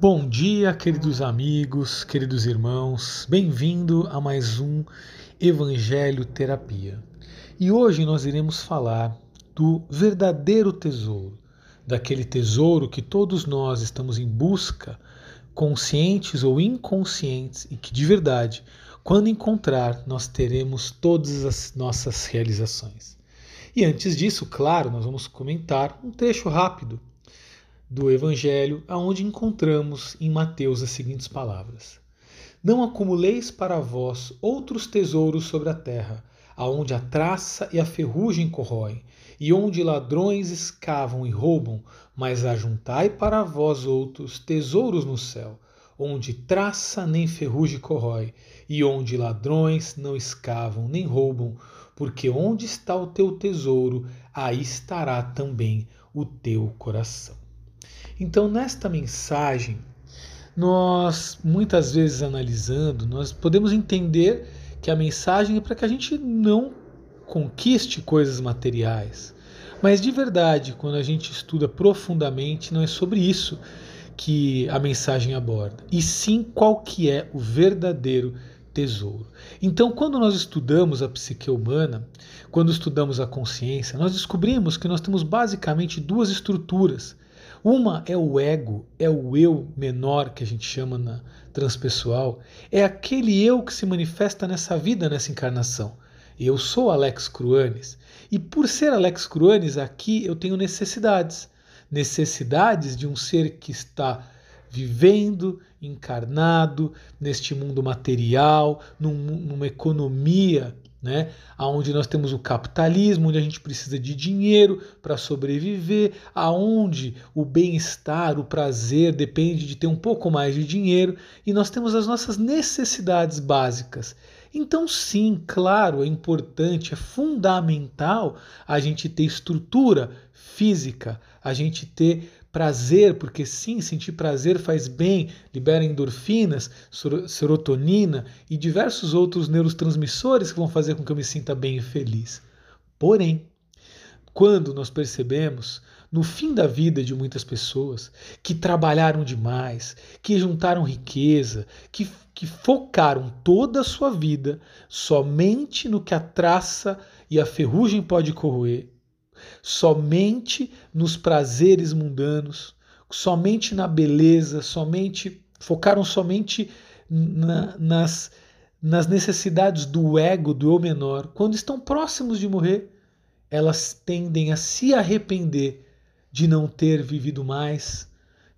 Bom dia, queridos amigos, queridos irmãos, bem-vindo a mais um Evangelho Terapia. E hoje nós iremos falar do verdadeiro tesouro, daquele tesouro que todos nós estamos em busca, conscientes ou inconscientes, e que de verdade, quando encontrar, nós teremos todas as nossas realizações. E antes disso, claro, nós vamos comentar um trecho rápido do Evangelho, aonde encontramos em Mateus as seguintes palavras: Não acumuleis para vós outros tesouros sobre a terra, aonde a traça e a ferrugem corroem, e onde ladrões escavam e roubam, mas ajuntai para vós outros tesouros no céu, onde traça nem ferrugem corrói, e onde ladrões não escavam nem roubam, porque onde está o teu tesouro, aí estará também o teu coração. Então, nesta mensagem, nós muitas vezes analisando, nós podemos entender que a mensagem é para que a gente não conquiste coisas materiais. Mas de verdade, quando a gente estuda profundamente, não é sobre isso que a mensagem aborda, e sim qual que é o verdadeiro tesouro. Então, quando nós estudamos a psique humana, quando estudamos a consciência, nós descobrimos que nós temos basicamente duas estruturas uma é o ego, é o eu menor que a gente chama na transpessoal, é aquele eu que se manifesta nessa vida, nessa encarnação. Eu sou Alex Cruanes e por ser Alex Cruanes aqui eu tenho necessidades, necessidades de um ser que está vivendo, encarnado neste mundo material, num, numa economia né? Aonde nós temos o capitalismo, onde a gente precisa de dinheiro para sobreviver, aonde o bem-estar, o prazer depende de ter um pouco mais de dinheiro e nós temos as nossas necessidades básicas. Então, sim, claro, é importante, é fundamental a gente ter estrutura física, a gente ter prazer, porque sim, sentir prazer faz bem, libera endorfinas, serotonina e diversos outros neurotransmissores que vão fazer com que eu me sinta bem e feliz. Porém, quando nós percebemos no fim da vida de muitas pessoas que trabalharam demais, que juntaram riqueza, que, que focaram toda a sua vida somente no que a traça e a ferrugem pode corroer, somente nos prazeres mundanos, somente na beleza, somente focaram somente na, nas, nas necessidades do ego, do eu menor. Quando estão próximos de morrer, elas tendem a se arrepender de não ter vivido mais,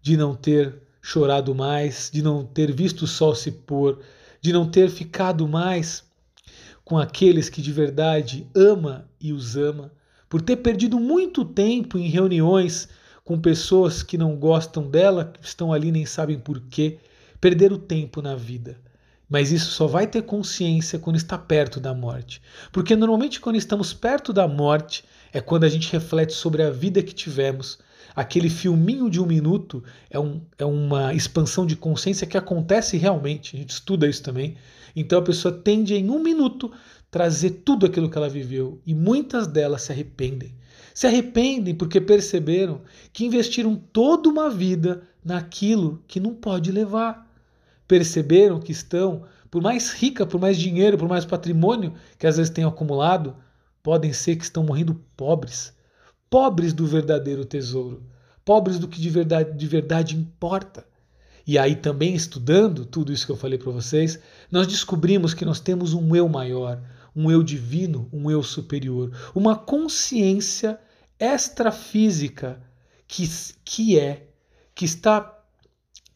de não ter chorado mais, de não ter visto o sol se pôr, de não ter ficado mais com aqueles que de verdade ama e os ama por ter perdido muito tempo em reuniões com pessoas que não gostam dela, que estão ali nem sabem por quê, perder o tempo na vida. Mas isso só vai ter consciência quando está perto da morte. Porque normalmente quando estamos perto da morte é quando a gente reflete sobre a vida que tivemos. Aquele filminho de um minuto é, um, é uma expansão de consciência que acontece realmente. A gente estuda isso também. Então a pessoa tende em um minuto trazer tudo aquilo que ela viveu e muitas delas se arrependem. Se arrependem porque perceberam que investiram toda uma vida naquilo que não pode levar. Perceberam que estão, por mais rica, por mais dinheiro, por mais patrimônio que às vezes tenham acumulado, podem ser que estão morrendo pobres, pobres do verdadeiro tesouro, pobres do que de verdade, de verdade importa. E aí também estudando tudo isso que eu falei para vocês, nós descobrimos que nós temos um eu maior, um eu divino, um eu superior, uma consciência extrafísica que, que é, que está,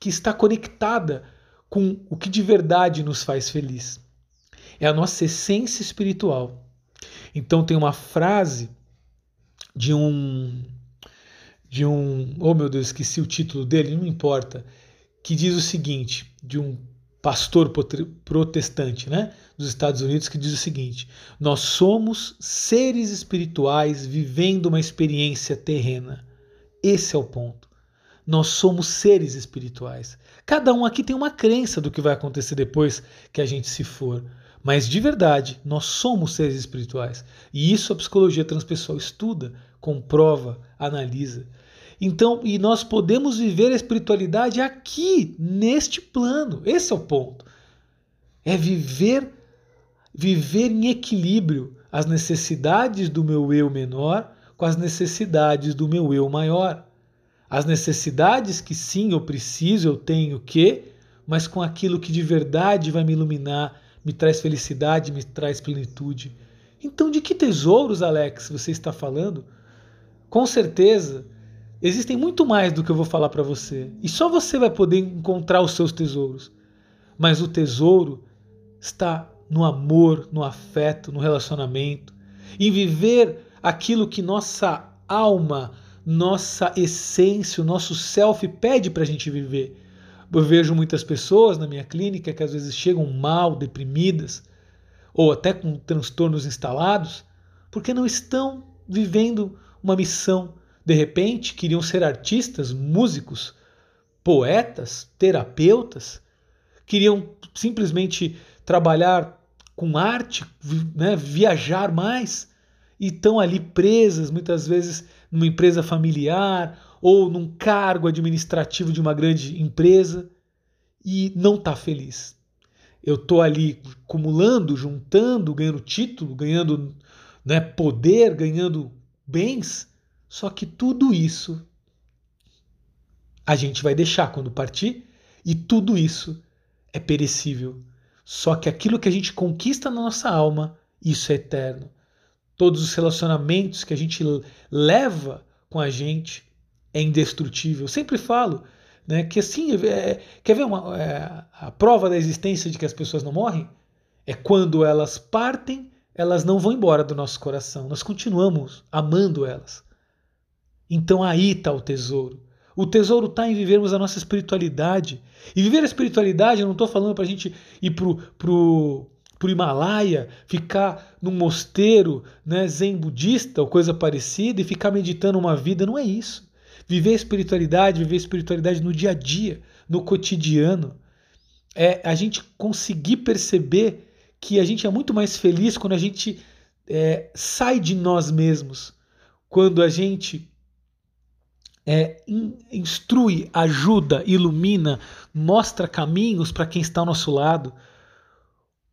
que está conectada com o que de verdade nos faz feliz. É a nossa essência espiritual. Então tem uma frase de um de um, oh meu Deus, esqueci o título dele, não importa, que diz o seguinte, de um pastor protestante né, dos Estados Unidos, que diz o seguinte: Nós somos seres espirituais vivendo uma experiência terrena. Esse é o ponto. Nós somos seres espirituais. Cada um aqui tem uma crença do que vai acontecer depois que a gente se for. Mas de verdade, nós somos seres espirituais. E isso a psicologia transpessoal estuda, comprova, analisa. Então, e nós podemos viver a espiritualidade aqui, neste plano. Esse é o ponto. É viver viver em equilíbrio as necessidades do meu eu menor com as necessidades do meu eu maior. As necessidades que sim eu preciso, eu tenho que, mas com aquilo que de verdade vai me iluminar, me traz felicidade, me traz plenitude. Então, de que tesouros, Alex, você está falando? Com certeza, existem muito mais do que eu vou falar para você. E só você vai poder encontrar os seus tesouros. Mas o tesouro está no amor, no afeto, no relacionamento, em viver aquilo que nossa alma, nossa essência, o nosso self pede para a gente viver. Eu vejo muitas pessoas na minha clínica que às vezes chegam mal, deprimidas, ou até com transtornos instalados, porque não estão vivendo uma missão. De repente, queriam ser artistas, músicos, poetas, terapeutas, queriam simplesmente trabalhar com arte, né, viajar mais, e estão ali presas, muitas vezes, numa empresa familiar ou num cargo administrativo de uma grande empresa e não está feliz. Eu estou ali acumulando, juntando, ganhando título, ganhando né, poder, ganhando bens, só que tudo isso a gente vai deixar quando partir e tudo isso é perecível. Só que aquilo que a gente conquista na nossa alma, isso é eterno. Todos os relacionamentos que a gente leva com a gente é indestrutível. Eu sempre falo né, que assim, é, quer ver uma, é, a prova da existência de que as pessoas não morrem? É quando elas partem, elas não vão embora do nosso coração. Nós continuamos amando elas. Então aí está o tesouro. O tesouro está em vivermos a nossa espiritualidade. E viver a espiritualidade, eu não estou falando para a gente ir para pro, pro Himalaia, ficar num mosteiro né, zen budista ou coisa parecida e ficar meditando uma vida. Não é isso. Viver a espiritualidade, viver a espiritualidade no dia a dia, no cotidiano, é a gente conseguir perceber que a gente é muito mais feliz quando a gente é, sai de nós mesmos, quando a gente é, instrui, ajuda, ilumina, mostra caminhos para quem está ao nosso lado.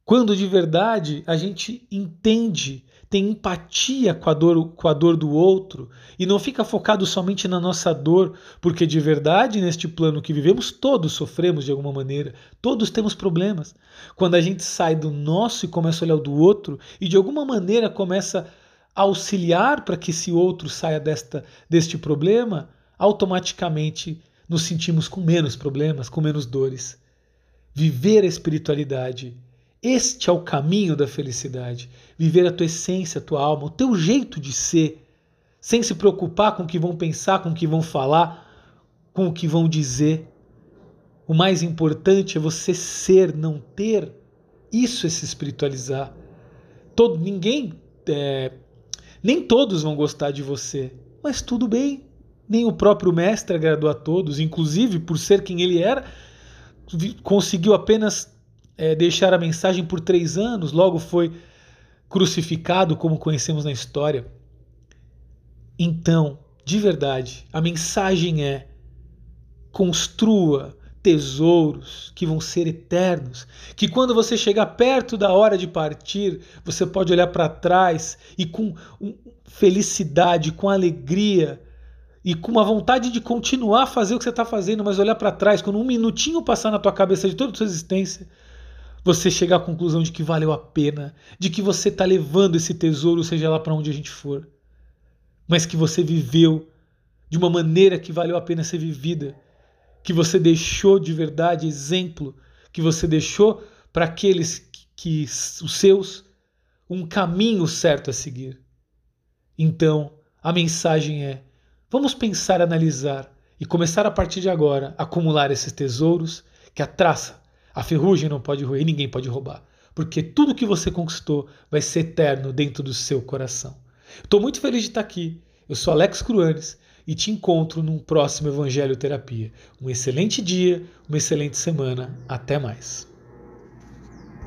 Quando de verdade a gente entende, tem empatia com a, dor, com a dor do outro e não fica focado somente na nossa dor, porque de verdade neste plano que vivemos todos sofremos de alguma maneira, todos temos problemas. Quando a gente sai do nosso e começa a olhar o do outro e de alguma maneira começa a auxiliar para que esse outro saia desta, deste problema, automaticamente nos sentimos com menos problemas, com menos dores. Viver a espiritualidade, este é o caminho da felicidade. Viver a tua essência, a tua alma, o teu jeito de ser, sem se preocupar com o que vão pensar, com o que vão falar, com o que vão dizer. O mais importante é você ser, não ter. Isso é se espiritualizar. Todo, ninguém, é, nem todos vão gostar de você, mas tudo bem nem o próprio mestre agradou a todos, inclusive por ser quem ele era, conseguiu apenas é, deixar a mensagem por três anos, logo foi crucificado, como conhecemos na história. Então, de verdade, a mensagem é: construa tesouros que vão ser eternos, que quando você chegar perto da hora de partir, você pode olhar para trás e com felicidade, com alegria, e com uma vontade de continuar a fazer o que você está fazendo, mas olhar para trás, quando um minutinho passar na tua cabeça de toda a sua existência, você chegar à conclusão de que valeu a pena, de que você está levando esse tesouro, seja lá para onde a gente for, mas que você viveu de uma maneira que valeu a pena ser vivida, que você deixou de verdade exemplo, que você deixou para aqueles que, que os seus um caminho certo a seguir. Então, a mensagem é Vamos pensar, analisar e começar a partir de agora a acumular esses tesouros que a traça, a ferrugem não pode roer, ninguém pode roubar, porque tudo que você conquistou vai ser eterno dentro do seu coração. Estou muito feliz de estar aqui. Eu sou Alex Cruanes e te encontro num próximo Evangelho Terapia. Um excelente dia, uma excelente semana. Até mais.